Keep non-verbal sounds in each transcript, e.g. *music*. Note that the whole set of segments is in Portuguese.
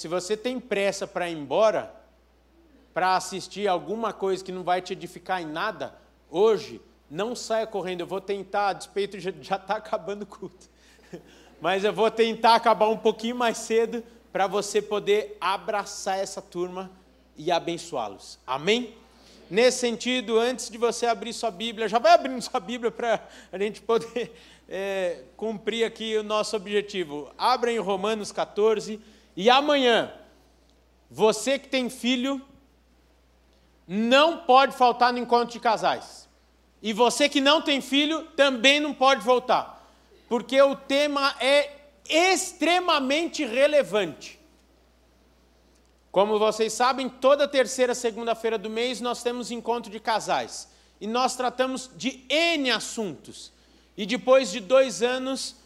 se você tem pressa para ir embora, para assistir alguma coisa que não vai te edificar em nada, hoje, não saia correndo. Eu vou tentar, a despeito já está acabando o culto, *laughs* mas eu vou tentar acabar um pouquinho mais cedo para você poder abraçar essa turma e abençoá-los. Amém? Nesse sentido, antes de você abrir sua Bíblia, já vai abrindo *laughs* sua Bíblia para a gente poder é, cumprir aqui o nosso objetivo. Abra em Romanos 14 e amanhã, você que tem filho, não pode faltar no encontro de casais. E você que não tem filho, também não pode voltar. Porque o tema é extremamente relevante. Como vocês sabem, toda terceira segunda-feira do mês nós temos encontro de casais. E nós tratamos de N assuntos. E depois de dois anos,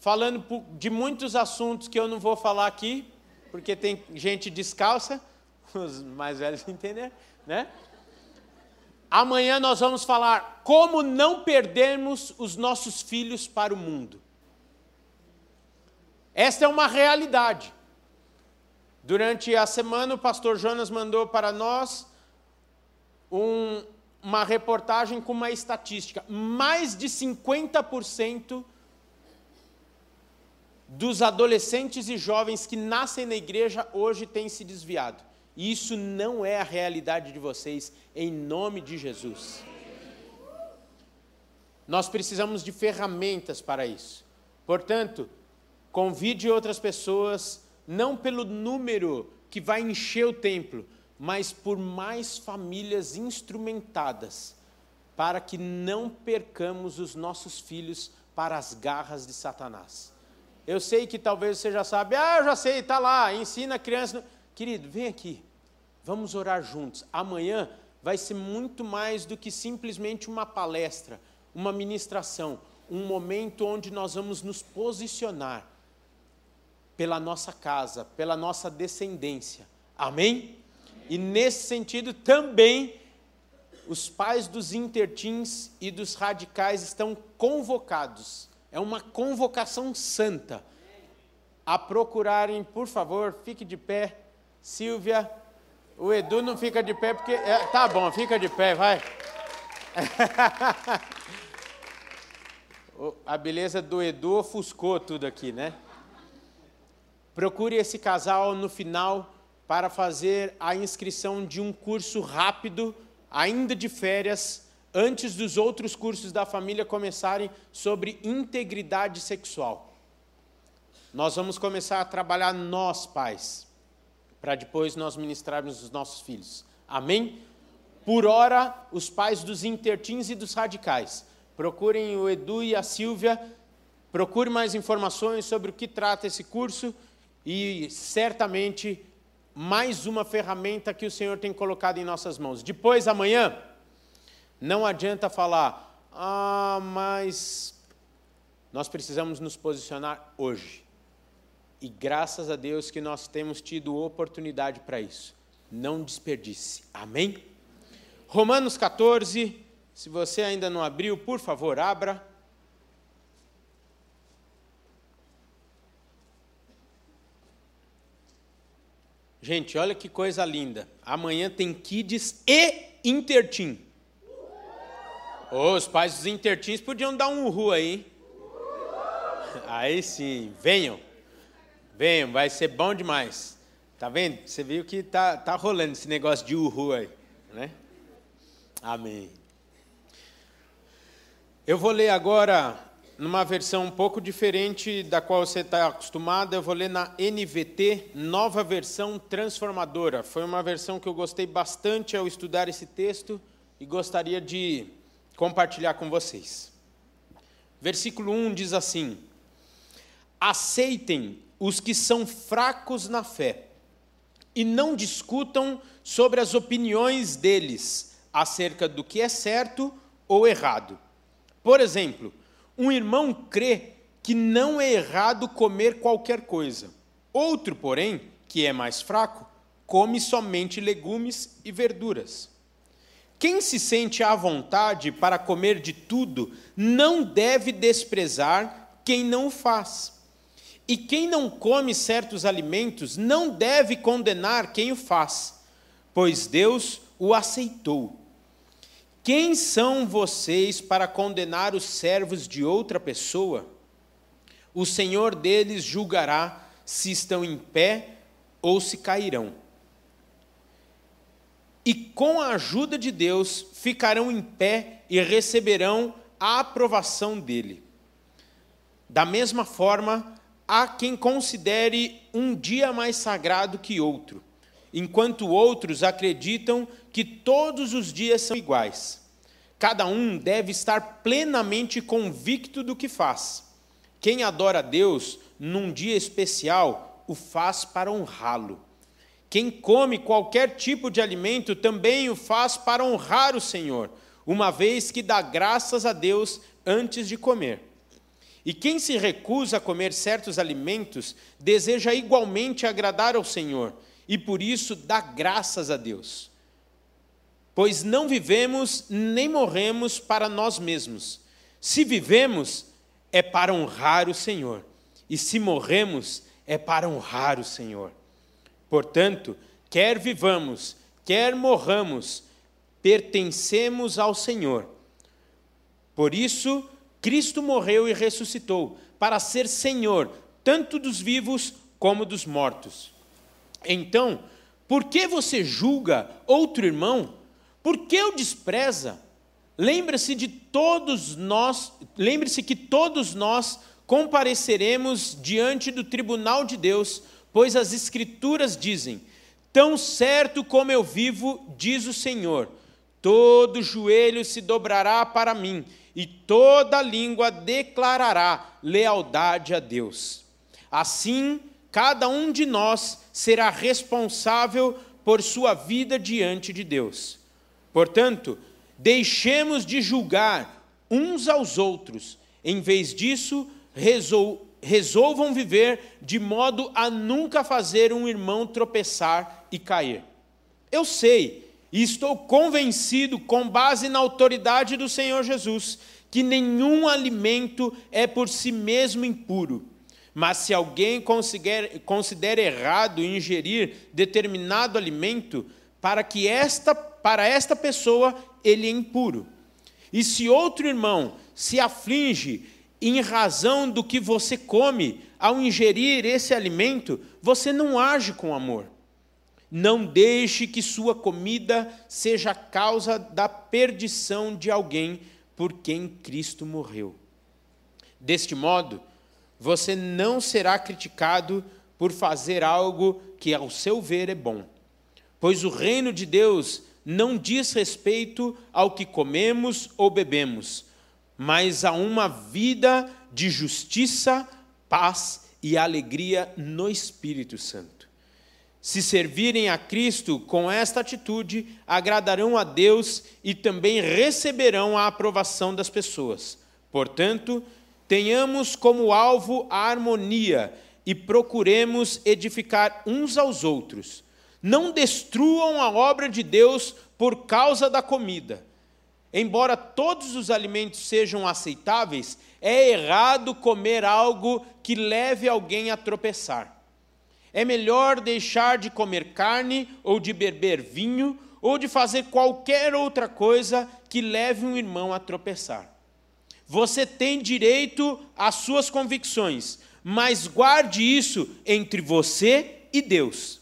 falando de muitos assuntos que eu não vou falar aqui, porque tem gente descalça, *laughs* os mais velhos entenderam, né? Amanhã nós vamos falar como não perdermos os nossos filhos para o mundo. Esta é uma realidade. Durante a semana, o pastor Jonas mandou para nós um, uma reportagem com uma estatística. Mais de 50% dos adolescentes e jovens que nascem na igreja hoje têm se desviado. E isso não é a realidade de vocês, em nome de Jesus. Nós precisamos de ferramentas para isso. Portanto, convide outras pessoas, não pelo número que vai encher o templo, mas por mais famílias instrumentadas, para que não percamos os nossos filhos para as garras de Satanás. Eu sei que talvez você já sabe, ah, eu já sei, está lá, ensina a criança. Querido, vem aqui, vamos orar juntos. Amanhã vai ser muito mais do que simplesmente uma palestra, uma ministração, um momento onde nós vamos nos posicionar pela nossa casa, pela nossa descendência. Amém? E nesse sentido também os pais dos intertins e dos radicais estão convocados é uma convocação santa a procurarem, por favor, fique de pé. Silvia, o Edu não fica de pé porque. É, tá bom, fica de pé, vai. *laughs* a beleza do Edu ofuscou tudo aqui, né? Procure esse casal no final para fazer a inscrição de um curso rápido, ainda de férias, antes dos outros cursos da família começarem sobre integridade sexual. Nós vamos começar a trabalhar nós, pais, para depois nós ministrarmos os nossos filhos. Amém? Por hora, os pais dos intertins e dos radicais. Procurem o Edu e a Silvia, procure mais informações sobre o que trata esse curso e certamente mais uma ferramenta que o Senhor tem colocado em nossas mãos. Depois, amanhã, não adianta falar, ah, mas nós precisamos nos posicionar hoje. E graças a Deus que nós temos tido oportunidade para isso. Não desperdice. Amém? Romanos 14, se você ainda não abriu, por favor, abra. Gente, olha que coisa linda. Amanhã tem Kids e Intertim. Oh, os pais dos intertins podiam dar um uhu aí, hein? *laughs* Aí sim, venham. Venham, vai ser bom demais. Tá vendo? Você viu que tá, tá rolando esse negócio de uhu aí, né? Amém. Eu vou ler agora numa versão um pouco diferente da qual você está acostumado. Eu vou ler na NVT, nova versão transformadora. Foi uma versão que eu gostei bastante ao estudar esse texto e gostaria de compartilhar com vocês. Versículo 1 diz assim: Aceitem os que são fracos na fé e não discutam sobre as opiniões deles acerca do que é certo ou errado. Por exemplo, um irmão crê que não é errado comer qualquer coisa. Outro, porém, que é mais fraco, come somente legumes e verduras. Quem se sente à vontade para comer de tudo não deve desprezar quem não o faz. E quem não come certos alimentos não deve condenar quem o faz, pois Deus o aceitou. Quem são vocês para condenar os servos de outra pessoa? O Senhor deles julgará se estão em pé ou se cairão. E com a ajuda de Deus ficarão em pé e receberão a aprovação dele. Da mesma forma, há quem considere um dia mais sagrado que outro, enquanto outros acreditam que todos os dias são iguais. Cada um deve estar plenamente convicto do que faz. Quem adora a Deus num dia especial, o faz para honrá-lo. Quem come qualquer tipo de alimento também o faz para honrar o Senhor, uma vez que dá graças a Deus antes de comer. E quem se recusa a comer certos alimentos deseja igualmente agradar ao Senhor, e por isso dá graças a Deus. Pois não vivemos nem morremos para nós mesmos. Se vivemos, é para honrar o Senhor, e se morremos, é para honrar o Senhor. Portanto, quer vivamos, quer morramos, pertencemos ao Senhor. Por isso, Cristo morreu e ressuscitou para ser Senhor tanto dos vivos como dos mortos. Então, por que você julga outro irmão? Por que o despreza? Lembre-se de todos nós, lembre-se que todos nós compareceremos diante do tribunal de Deus, pois as escrituras dizem: Tão certo como eu vivo, diz o Senhor, todo joelho se dobrará para mim e toda língua declarará lealdade a Deus. Assim, cada um de nós será responsável por sua vida diante de Deus. Portanto, deixemos de julgar uns aos outros, em vez disso, resolvam viver de modo a nunca fazer um irmão tropeçar e cair. Eu sei e estou convencido, com base na autoridade do Senhor Jesus, que nenhum alimento é por si mesmo impuro. Mas se alguém considera errado ingerir determinado alimento, para que esta para esta pessoa ele é impuro. E se outro irmão se aflige em razão do que você come ao ingerir esse alimento, você não age com amor. Não deixe que sua comida seja causa da perdição de alguém por quem Cristo morreu. Deste modo, você não será criticado por fazer algo que, ao seu ver, é bom. Pois o reino de Deus não diz respeito ao que comemos ou bebemos, mas a uma vida de justiça, paz e alegria no Espírito Santo. Se servirem a Cristo com esta atitude, agradarão a Deus e também receberão a aprovação das pessoas. Portanto, tenhamos como alvo a harmonia e procuremos edificar uns aos outros. Não destruam a obra de Deus por causa da comida. Embora todos os alimentos sejam aceitáveis, é errado comer algo que leve alguém a tropeçar. É melhor deixar de comer carne ou de beber vinho ou de fazer qualquer outra coisa que leve um irmão a tropeçar. Você tem direito às suas convicções, mas guarde isso entre você e Deus.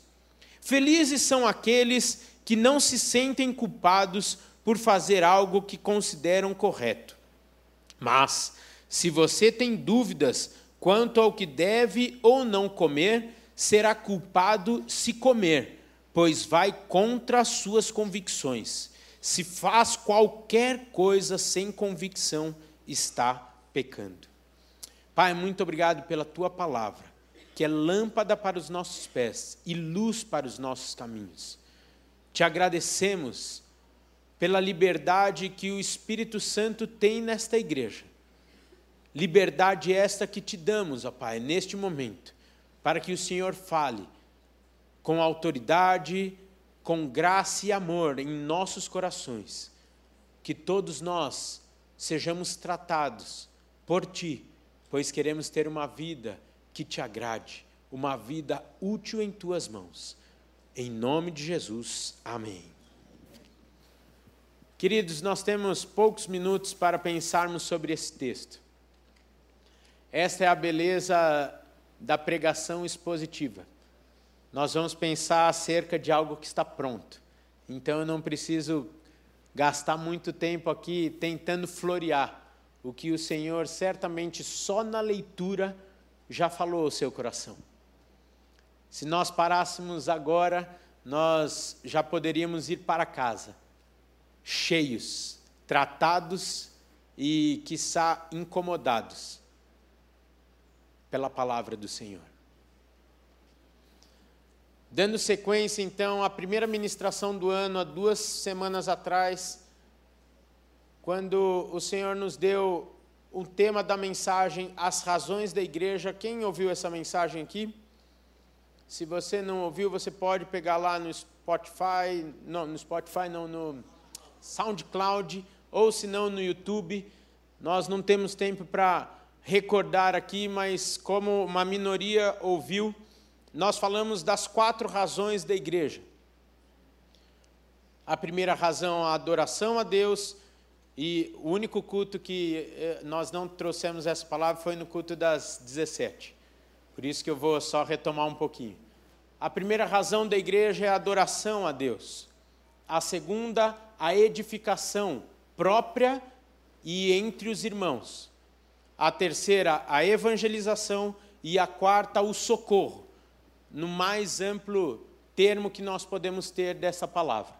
Felizes são aqueles que não se sentem culpados por fazer algo que consideram correto. Mas, se você tem dúvidas quanto ao que deve ou não comer, será culpado se comer, pois vai contra as suas convicções. Se faz qualquer coisa sem convicção, está pecando. Pai, muito obrigado pela tua palavra, que é lâmpada para os nossos pés e luz para os nossos caminhos. Te agradecemos pela liberdade que o Espírito Santo tem nesta igreja. Liberdade esta que te damos, ó Pai, neste momento para que o Senhor fale com autoridade, com graça e amor em nossos corações, que todos nós sejamos tratados por Ti, pois queremos ter uma vida que te agrade, uma vida útil em tuas mãos. Em nome de Jesus, amém. Queridos, nós temos poucos minutos para pensarmos sobre esse texto. Esta é a beleza da pregação expositiva. Nós vamos pensar acerca de algo que está pronto. Então eu não preciso gastar muito tempo aqui tentando florear o que o Senhor certamente só na leitura já falou ao seu coração. Se nós parássemos agora, nós já poderíamos ir para casa, cheios, tratados e, quiçá, incomodados pela palavra do Senhor. Dando sequência, então, à primeira ministração do ano, há duas semanas atrás, quando o Senhor nos deu o tema da mensagem, as razões da igreja. Quem ouviu essa mensagem aqui? Se você não ouviu, você pode pegar lá no Spotify, não, no Spotify não, no SoundCloud, ou se não no YouTube. Nós não temos tempo para recordar aqui, mas como uma minoria ouviu, nós falamos das quatro razões da igreja. A primeira razão, a adoração a Deus, e o único culto que eh, nós não trouxemos essa palavra foi no culto das 17. Por isso que eu vou só retomar um pouquinho. A primeira razão da igreja é a adoração a Deus. A segunda, a edificação própria e entre os irmãos. A terceira, a evangelização. E a quarta, o socorro, no mais amplo termo que nós podemos ter dessa palavra.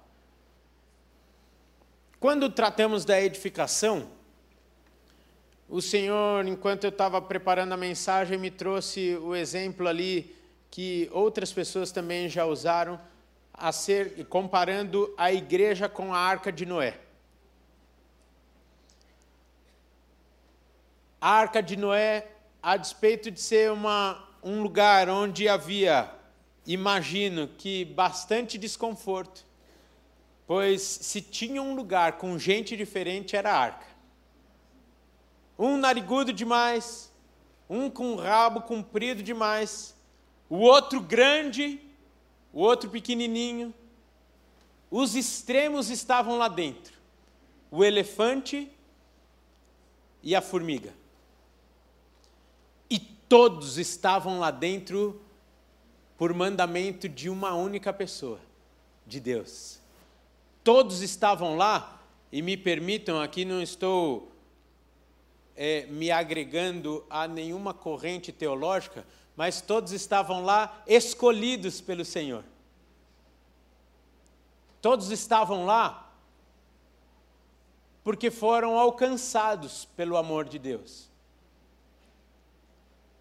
Quando tratamos da edificação, o Senhor, enquanto eu estava preparando a mensagem, me trouxe o exemplo ali que outras pessoas também já usaram, a ser comparando a igreja com a arca de Noé. A arca de Noé, a despeito de ser uma, um lugar onde havia, imagino que bastante desconforto, pois se tinha um lugar com gente diferente era a arca. Um narigudo demais, um com rabo comprido demais, o outro grande, o outro pequenininho. Os extremos estavam lá dentro: o elefante e a formiga. E todos estavam lá dentro por mandamento de uma única pessoa, de Deus todos estavam lá, e me permitam, aqui não estou é, me agregando a nenhuma corrente teológica, mas todos estavam lá escolhidos pelo Senhor. Todos estavam lá porque foram alcançados pelo amor de Deus.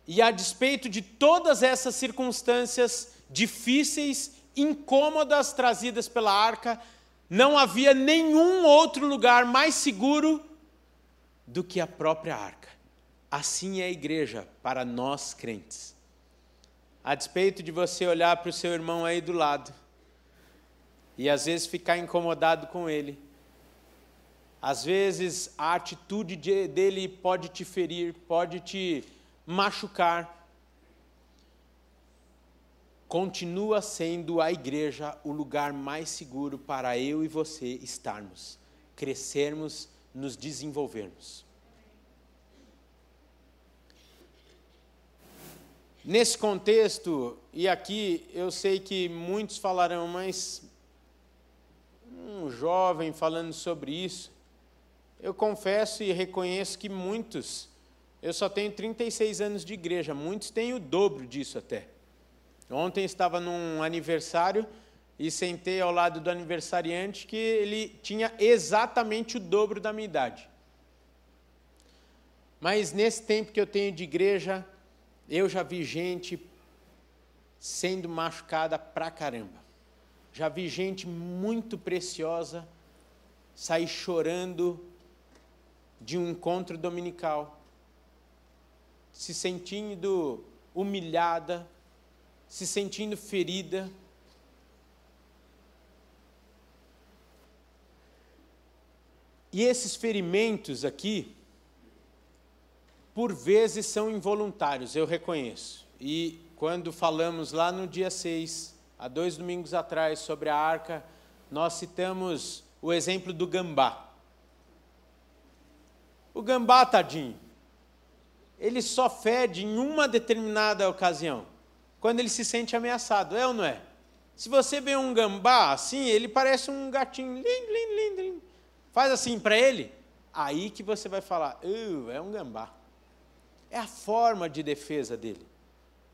E a despeito de todas essas circunstâncias difíceis, incômodas trazidas pela arca, não havia nenhum outro lugar mais seguro do que a própria arca. Assim é a igreja para nós crentes. A despeito de você olhar para o seu irmão aí do lado e às vezes ficar incomodado com ele, às vezes a atitude dele pode te ferir, pode te machucar, continua sendo a igreja o lugar mais seguro para eu e você estarmos, crescermos, nos desenvolvermos. Nesse contexto, e aqui eu sei que muitos falarão, mas um jovem falando sobre isso, eu confesso e reconheço que muitos, eu só tenho 36 anos de igreja, muitos têm o dobro disso até. Ontem estava num aniversário e sentei ao lado do aniversariante que ele tinha exatamente o dobro da minha idade. Mas nesse tempo que eu tenho de igreja, eu já vi gente sendo machucada pra caramba. Já vi gente muito preciosa sair chorando de um encontro dominical, se sentindo humilhada, se sentindo ferida. E esses ferimentos aqui, por vezes são involuntários, eu reconheço. E quando falamos lá no dia 6, há dois domingos atrás, sobre a arca, nós citamos o exemplo do gambá. O gambá, tadinho, ele só fede em uma determinada ocasião, quando ele se sente ameaçado, é ou não é? Se você vê um gambá assim, ele parece um gatinho, lindo, lindo, lindo, lindo. faz assim para ele, aí que você vai falar, uh, é um gambá. É a forma de defesa dele.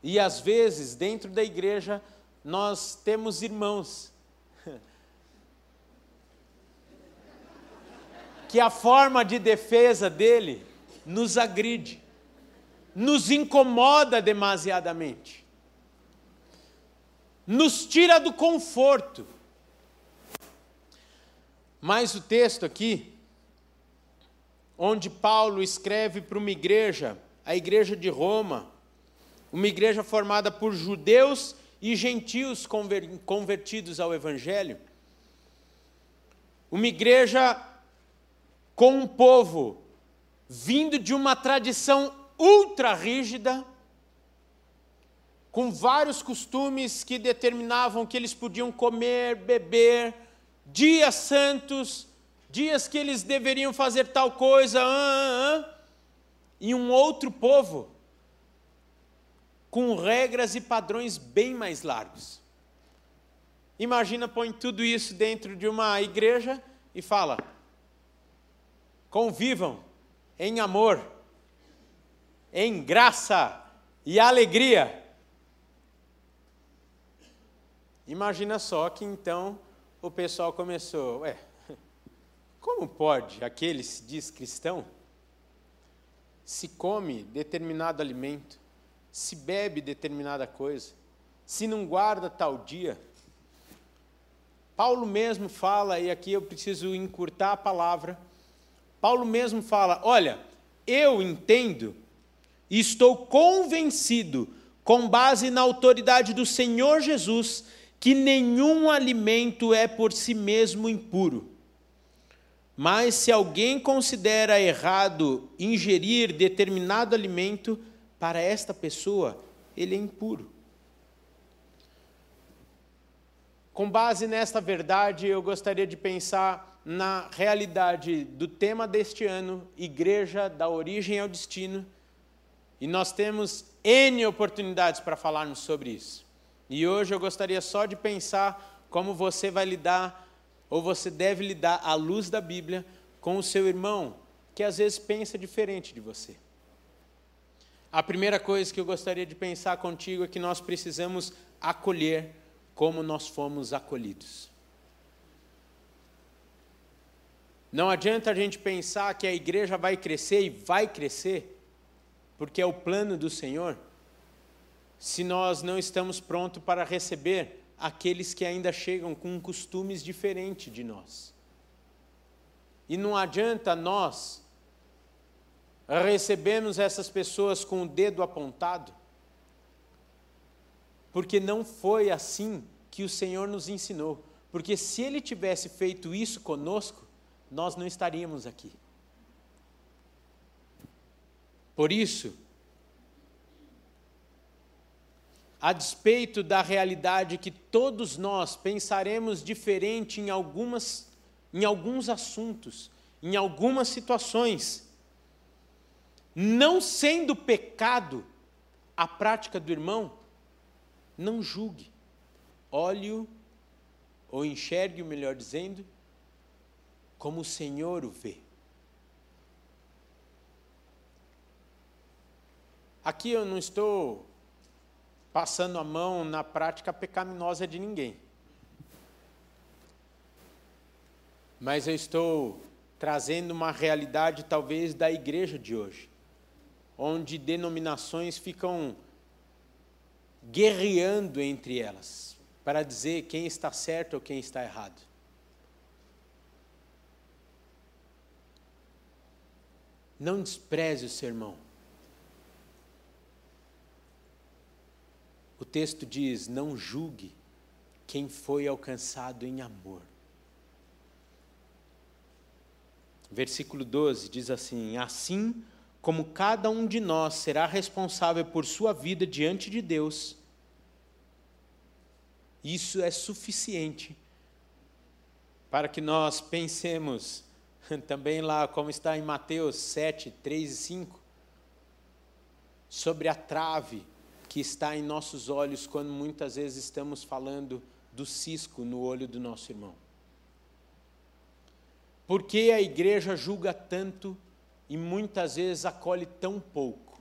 E às vezes, dentro da igreja, nós temos irmãos *laughs* que a forma de defesa dele nos agride, nos incomoda demasiadamente, nos tira do conforto. Mas o texto aqui, onde Paulo escreve para uma igreja, a igreja de Roma, uma igreja formada por judeus e gentios convertidos ao Evangelho, uma igreja com um povo vindo de uma tradição ultra rígida, com vários costumes que determinavam que eles podiam comer, beber, dias santos, dias que eles deveriam fazer tal coisa, ah, ah, ah, e um outro povo com regras e padrões bem mais largos. Imagina, põe tudo isso dentro de uma igreja e fala: convivam em amor, em graça e alegria. Imagina só que então o pessoal começou, ué, *laughs* como pode aquele se diz cristão se come determinado alimento, se bebe determinada coisa, se não guarda tal dia? Paulo mesmo fala, e aqui eu preciso encurtar a palavra, Paulo mesmo fala: olha, eu entendo e estou convencido, com base na autoridade do Senhor Jesus, que nenhum alimento é por si mesmo impuro. Mas se alguém considera errado ingerir determinado alimento, para esta pessoa ele é impuro. Com base nesta verdade, eu gostaria de pensar na realidade do tema deste ano, Igreja da Origem ao Destino, e nós temos N oportunidades para falarmos sobre isso. E hoje eu gostaria só de pensar como você vai lidar, ou você deve lidar à luz da Bíblia, com o seu irmão, que às vezes pensa diferente de você. A primeira coisa que eu gostaria de pensar contigo é que nós precisamos acolher como nós fomos acolhidos. Não adianta a gente pensar que a igreja vai crescer e vai crescer, porque é o plano do Senhor, se nós não estamos prontos para receber aqueles que ainda chegam com costumes diferentes de nós. E não adianta nós recebermos essas pessoas com o dedo apontado, porque não foi assim que o Senhor nos ensinou. Porque se Ele tivesse feito isso conosco, nós não estaríamos aqui. Por isso, a despeito da realidade que todos nós pensaremos diferente em algumas em alguns assuntos, em algumas situações, não sendo pecado a prática do irmão, não julgue. Olhe-o ou enxergue, melhor dizendo, como o Senhor o vê. Aqui eu não estou passando a mão na prática pecaminosa de ninguém. Mas eu estou trazendo uma realidade, talvez, da igreja de hoje, onde denominações ficam guerreando entre elas, para dizer quem está certo ou quem está errado. Não despreze o sermão. O texto diz: não julgue quem foi alcançado em amor. Versículo 12 diz assim: Assim como cada um de nós será responsável por sua vida diante de Deus, isso é suficiente para que nós pensemos *laughs* também lá, como está em Mateus 7, 3 e 5, sobre a trave que está em nossos olhos quando muitas vezes estamos falando do cisco no olho do nosso irmão. Por que a igreja julga tanto e muitas vezes acolhe tão pouco?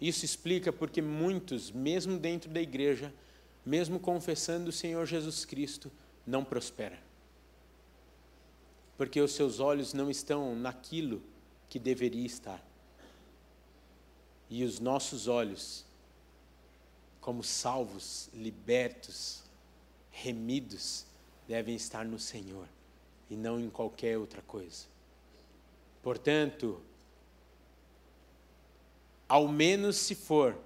Isso explica porque muitos, mesmo dentro da igreja, mesmo confessando o Senhor Jesus Cristo, não prosperam. Porque os seus olhos não estão naquilo que deveria estar. E os nossos olhos, como salvos, libertos, remidos, devem estar no Senhor e não em qualquer outra coisa. Portanto, ao menos se for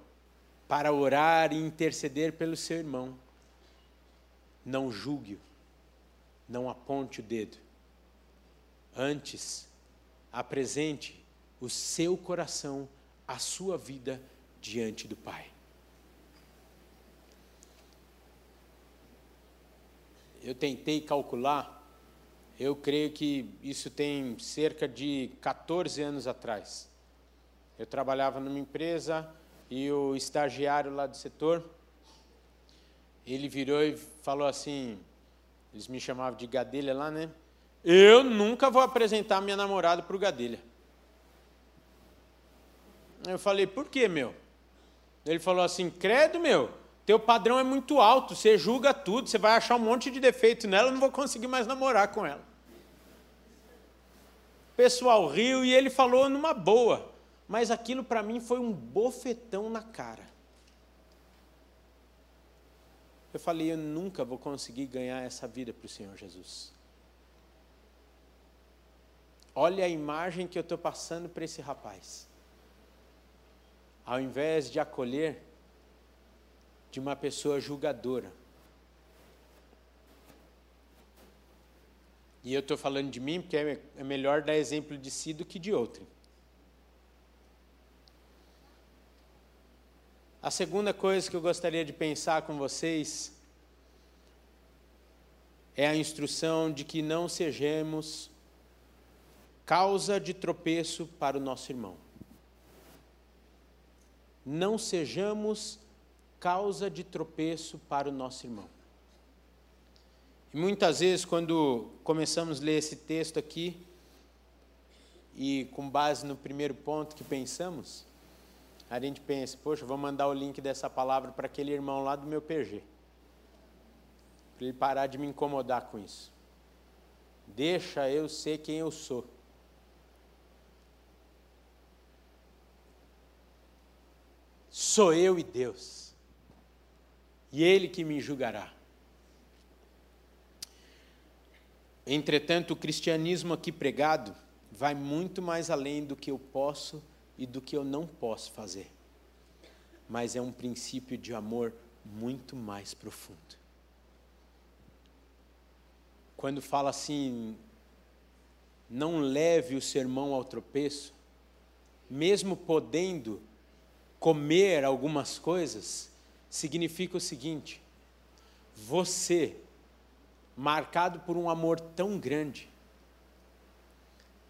para orar e interceder pelo seu irmão, não julgue-o, não aponte o dedo. Antes, apresente o seu coração, a sua vida diante do Pai. Eu tentei calcular, eu creio que isso tem cerca de 14 anos atrás. Eu trabalhava numa empresa e o estagiário lá do setor, ele virou e falou assim, eles me chamavam de Gadelha lá, né? Eu nunca vou apresentar minha namorada para o Gadelha. Eu falei, por quê, meu? Ele falou assim, credo, meu, teu padrão é muito alto, você julga tudo, você vai achar um monte de defeito nela, eu não vou conseguir mais namorar com ela. O pessoal riu e ele falou numa boa mas aquilo para mim foi um bofetão na cara. Eu falei, eu nunca vou conseguir ganhar essa vida para o Senhor Jesus. Olha a imagem que eu estou passando para esse rapaz. Ao invés de acolher de uma pessoa julgadora. E eu estou falando de mim porque é, é melhor dar exemplo de si do que de outro. A segunda coisa que eu gostaria de pensar com vocês é a instrução de que não sejamos causa de tropeço para o nosso irmão. Não sejamos causa de tropeço para o nosso irmão. E muitas vezes, quando começamos a ler esse texto aqui, e com base no primeiro ponto que pensamos, a gente pensa, poxa, vou mandar o link dessa palavra para aquele irmão lá do meu PG. Para ele parar de me incomodar com isso. Deixa eu ser quem eu sou. Sou eu e Deus. E Ele que me julgará. Entretanto, o cristianismo aqui pregado vai muito mais além do que eu posso e do que eu não posso fazer. Mas é um princípio de amor muito mais profundo. Quando fala assim, não leve o sermão ao tropeço, mesmo podendo comer algumas coisas, significa o seguinte: você, marcado por um amor tão grande,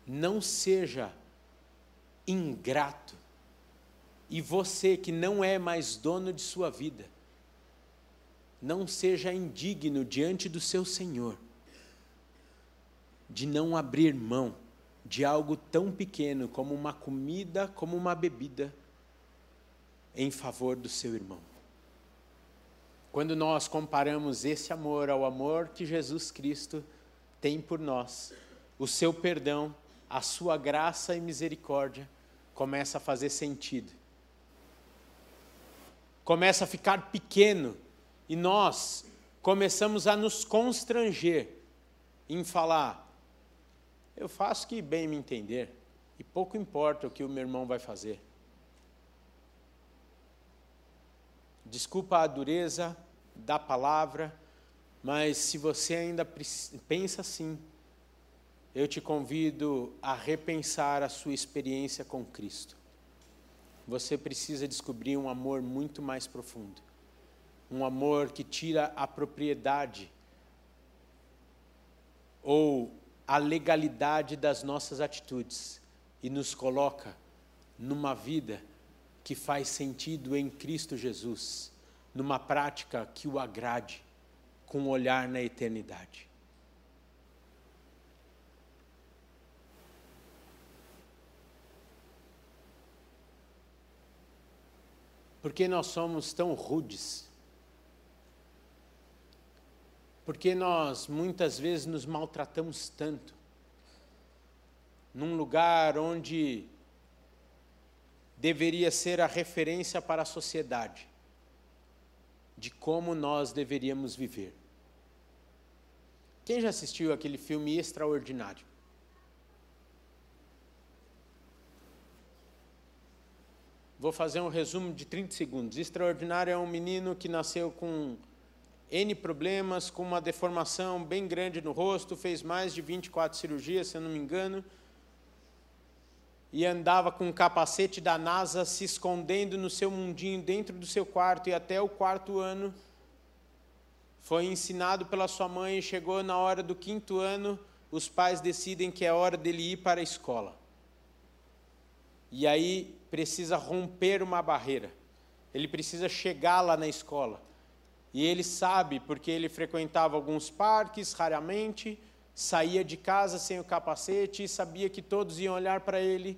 não seja ingrato. E você que não é mais dono de sua vida, não seja indigno diante do seu Senhor de não abrir mão de algo tão pequeno como uma comida, como uma bebida, em favor do seu irmão. Quando nós comparamos esse amor ao amor que Jesus Cristo tem por nós, o seu perdão, a sua graça e misericórdia, começa a fazer sentido. Começa a ficar pequeno e nós começamos a nos constranger em falar: eu faço que bem me entender e pouco importa o que o meu irmão vai fazer. Desculpa a dureza da palavra, Mas se você ainda pensa assim, eu te convido a repensar a sua experiência com Cristo. Você precisa descobrir um amor muito mais profundo. Um amor que tira a propriedade ou a legalidade das nossas atitudes e nos coloca numa vida que faz sentido em Cristo Jesus, numa prática que o agrade, com um olhar na eternidade. Porque nós somos tão rudes? Porque nós muitas vezes nos maltratamos tanto? Num lugar onde deveria ser a referência para a sociedade de como nós deveríamos viver. Quem já assistiu aquele filme extraordinário? Vou fazer um resumo de 30 segundos. Extraordinário é um menino que nasceu com N problemas, com uma deformação bem grande no rosto, fez mais de 24 cirurgias, se eu não me engano, e andava com um capacete da NASA se escondendo no seu mundinho dentro do seu quarto e até o quarto ano foi ensinado pela sua mãe, chegou na hora do quinto ano, os pais decidem que é hora dele ir para a escola. E aí precisa romper uma barreira. Ele precisa chegar lá na escola. E ele sabe, porque ele frequentava alguns parques raramente, saía de casa sem o capacete e sabia que todos iam olhar para ele,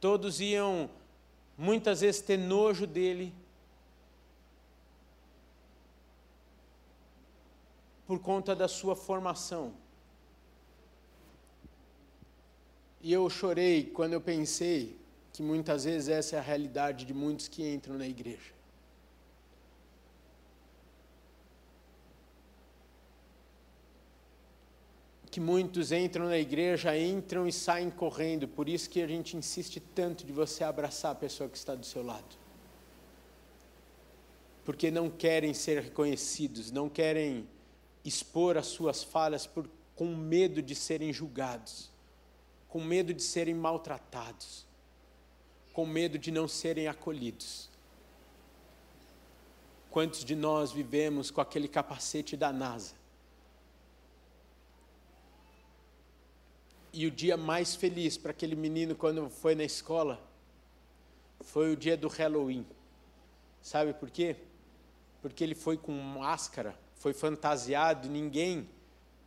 todos iam muitas vezes ter nojo dele. Por conta da sua formação. E eu chorei quando eu pensei que muitas vezes essa é a realidade de muitos que entram na igreja. Que muitos entram na igreja, entram e saem correndo. Por isso que a gente insiste tanto de você abraçar a pessoa que está do seu lado. Porque não querem ser reconhecidos, não querem expor as suas falhas por, com medo de serem julgados, com medo de serem maltratados, com medo de não serem acolhidos. Quantos de nós vivemos com aquele capacete da NASA? E o dia mais feliz para aquele menino quando foi na escola foi o dia do Halloween. Sabe por quê? Porque ele foi com máscara, foi fantasiado, ninguém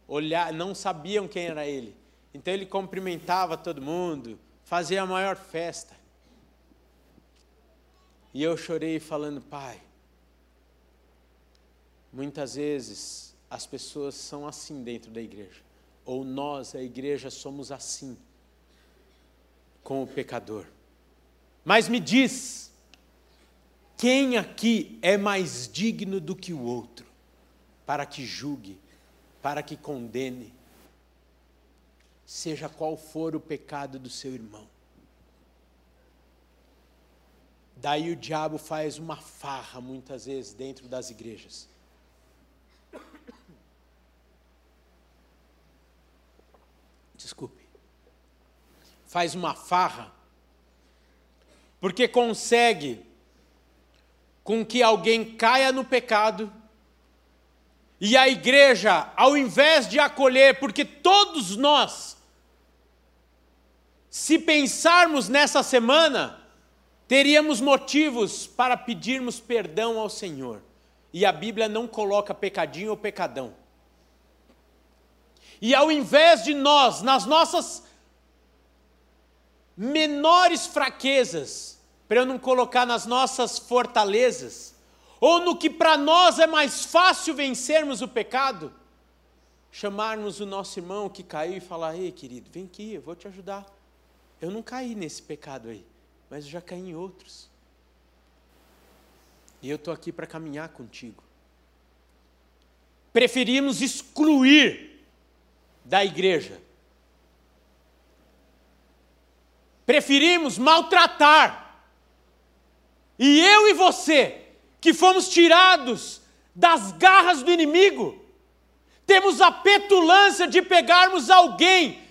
olhar, não sabiam quem era ele. Então ele cumprimentava todo mundo, fazia a maior festa. E eu chorei falando, pai, muitas vezes as pessoas são assim dentro da igreja ou nós, a igreja, somos assim com o pecador. Mas me diz, quem aqui é mais digno do que o outro, para que julgue, para que condene, seja qual for o pecado do seu irmão? Daí o diabo faz uma farra muitas vezes dentro das igrejas. Desculpe, faz uma farra, porque consegue com que alguém caia no pecado, e a igreja, ao invés de acolher, porque todos nós, se pensarmos nessa semana, teríamos motivos para pedirmos perdão ao Senhor. E a Bíblia não coloca pecadinho ou pecadão. E ao invés de nós, nas nossas menores fraquezas, para eu não colocar nas nossas fortalezas, ou no que para nós é mais fácil vencermos o pecado, chamarmos o nosso irmão que caiu e falar: Ei, querido, vem aqui, eu vou te ajudar. Eu não caí nesse pecado aí, mas eu já caí em outros. E eu estou aqui para caminhar contigo. Preferimos excluir da igreja. Preferimos maltratar. E eu e você, que fomos tirados das garras do inimigo, Temos a petulância de pegarmos alguém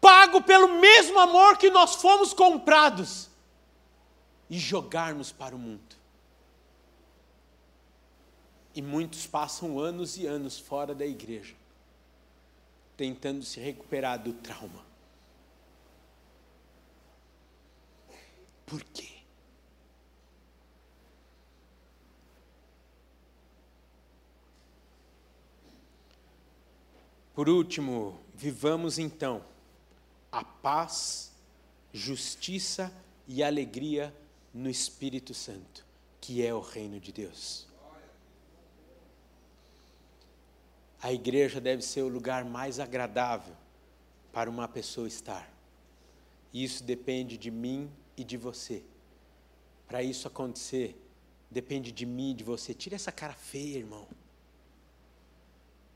pago pelo mesmo amor que nós fomos comprados e jogarmos para o mundo. E muitos passam anos e anos fora da igreja, tentando se recuperar do trauma. Por quê? Por último, vivamos então a paz, justiça e alegria no Espírito Santo, que é o reino de Deus. A igreja deve ser o lugar mais agradável para uma pessoa estar. Isso depende de mim e de você. Para isso acontecer, depende de mim e de você. Tira essa cara feia, irmão.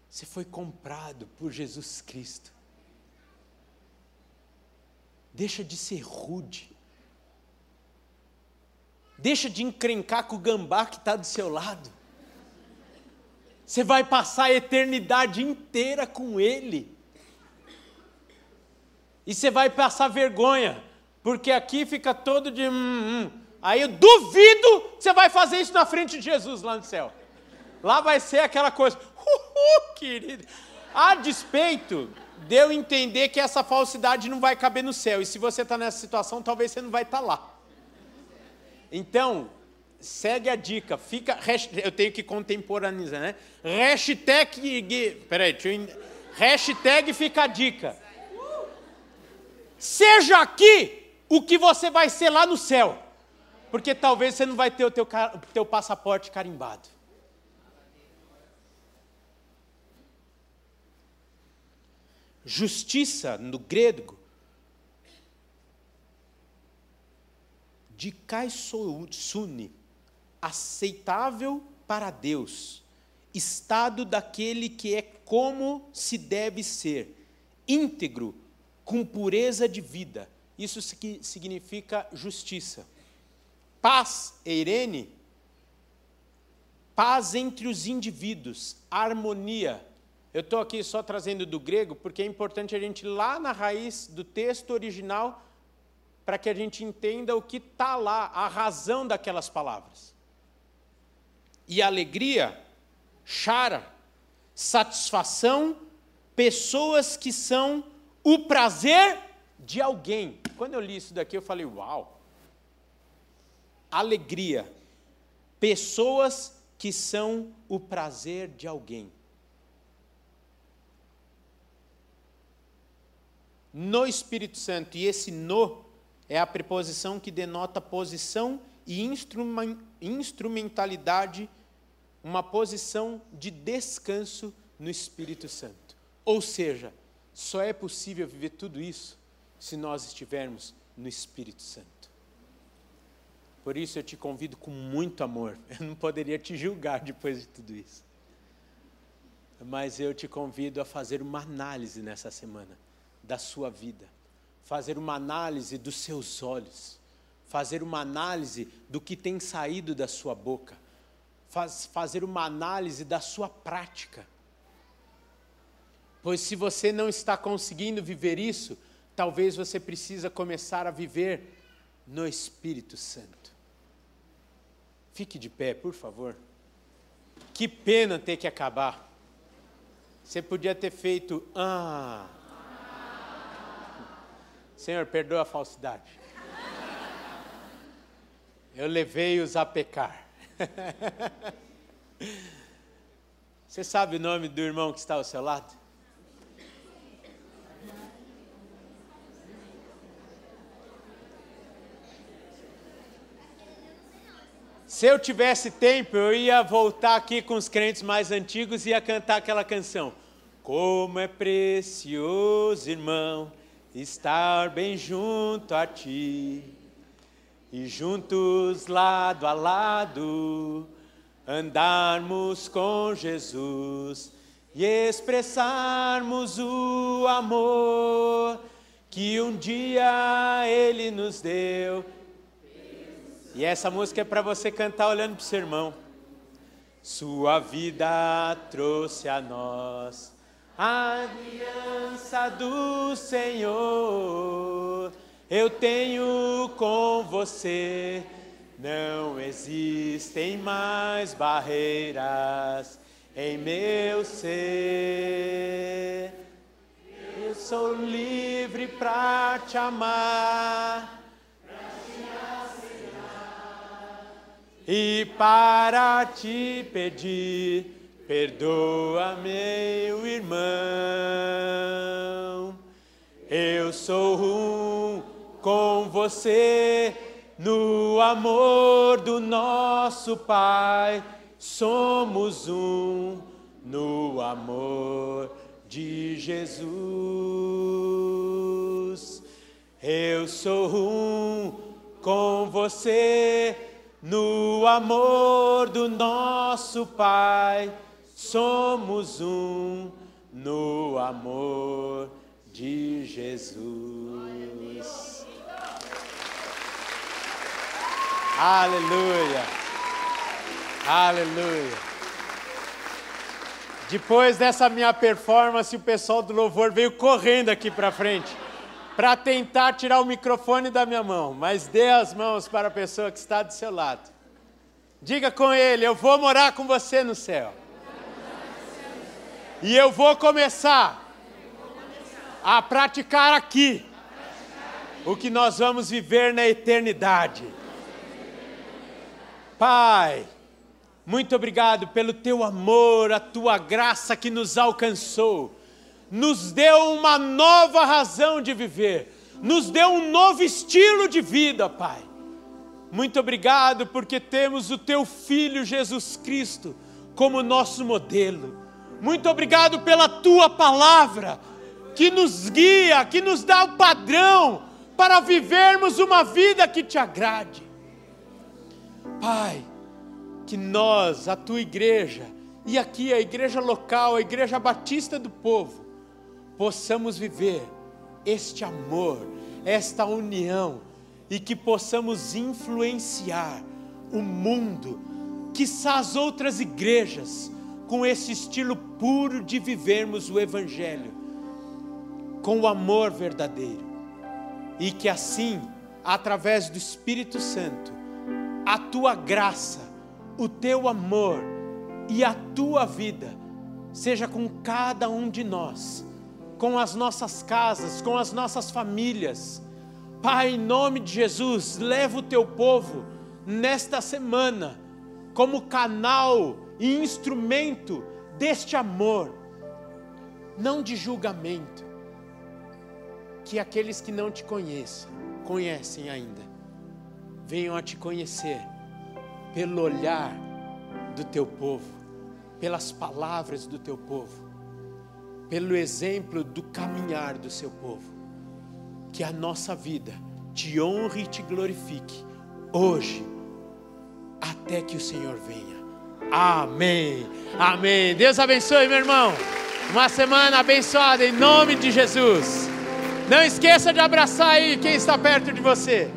Você foi comprado por Jesus Cristo. Deixa de ser rude. Deixa de encrencar com o gambá que está do seu lado. Você vai passar a eternidade inteira com ele. E você vai passar vergonha, porque aqui fica todo de. Hum, hum. Aí eu duvido que você vai fazer isso na frente de Jesus lá no céu. Lá vai ser aquela coisa. Uhul, querido. A despeito de eu entender que essa falsidade não vai caber no céu. E se você está nessa situação, talvez você não vai estar tá lá. Então, segue a dica. Fica, eu tenho que contemporaneizar, né? Hashtag, peraí, deixa eu, hashtag fica a dica. Seja aqui o que você vai ser lá no céu. Porque talvez você não vai ter o teu, teu passaporte carimbado. Justiça, no grego, de kaisosune, aceitável para Deus, estado daquele que é como se deve ser, íntegro, com pureza de vida. Isso significa justiça. Paz, eirene, paz entre os indivíduos, harmonia, eu estou aqui só trazendo do grego porque é importante a gente ir lá na raiz do texto original para que a gente entenda o que está lá, a razão daquelas palavras. E alegria, chara, satisfação, pessoas que são o prazer de alguém. Quando eu li isso daqui, eu falei, uau! Alegria, pessoas que são o prazer de alguém. no Espírito Santo. E esse no é a preposição que denota posição e instrumentalidade, uma posição de descanso no Espírito Santo. Ou seja, só é possível viver tudo isso se nós estivermos no Espírito Santo. Por isso eu te convido com muito amor. *laughs* Eu não poderia te julgar depois de tudo isso. Mas eu te convido a fazer uma análise nessa semana da sua vida, fazer uma análise dos seus olhos, fazer uma análise do que tem saído da sua boca, faz, fazer uma análise da sua prática. Pois se você não está conseguindo viver isso, talvez você precisa começar a viver no Espírito Santo. Fique de pé, por favor. Que pena ter que acabar. Você podia ter feito ah, Senhor, perdoa a falsidade. Eu levei-os a pecar. *laughs* Você sabe o nome do irmão que está ao seu lado? Se eu tivesse tempo, eu ia voltar aqui com os crentes mais antigos e ia cantar aquela canção. Como é precioso, irmão, estar bem junto a ti e juntos lado a lado andarmos com Jesus e expressarmos o amor que um dia Ele nos deu. E essa música é para você cantar olhando para o seu irmão. Sua vida trouxe a nós a aliança do Senhor. Eu tenho com você, não existem mais barreiras em meu ser. Eu sou livre para te amar. E para te pedir, perdoa meu irmão. Eu sou um com você no amor do nosso Pai. Somos um no amor de Jesus. Eu sou um com você no amor do nosso Pai. Somos um no amor de Jesus. Aleluia. Aleluia. Depois dessa minha performance, o pessoal do louvor veio correndo aqui para frente para tentar tirar o microfone da minha mão, mas dê as mãos para a pessoa que está do seu lado. Diga com ele: Eu vou morar com você no céu. E eu vou começar a praticar aqui o que nós vamos viver na eternidade. Pai, muito obrigado pelo teu amor, a tua graça que nos alcançou nos deu uma nova razão de viver, nos deu um novo estilo de vida, Pai. Muito obrigado porque temos o Teu Filho Jesus Cristo como nosso modelo. Muito obrigado pela Tua palavra que nos guia, que nos dá o padrão para vivermos uma vida que te agrade. Pai, que nós, a Tua igreja, e aqui a igreja local, a igreja batista do povo, possamos viver este amor, esta união e que possamos influenciar o mundo, que as outras igrejas, com esse estilo puro de vivermos o Evangelho, com o amor verdadeiro, e que assim, através do Espírito Santo, a tua graça, o teu amor e a tua vida seja com cada um de nós com as nossas casas, com as nossas famílias. Pai, em nome de Jesus, leva o teu povo nesta semana como canal e instrumento deste amor, não de julgamento, que aqueles que não te conhecem, conhecem ainda, venham a te conhecer pelo olhar do teu povo, pelas palavras do teu povo pelo exemplo do caminhar do seu povo. Que a nossa vida te honre e te glorifique, hoje, até que o Senhor venha. Amém. Amém. Deus abençoe, meu irmão. Uma semana abençoada em nome de Jesus. Não esqueça de abraçar aí quem está perto de você.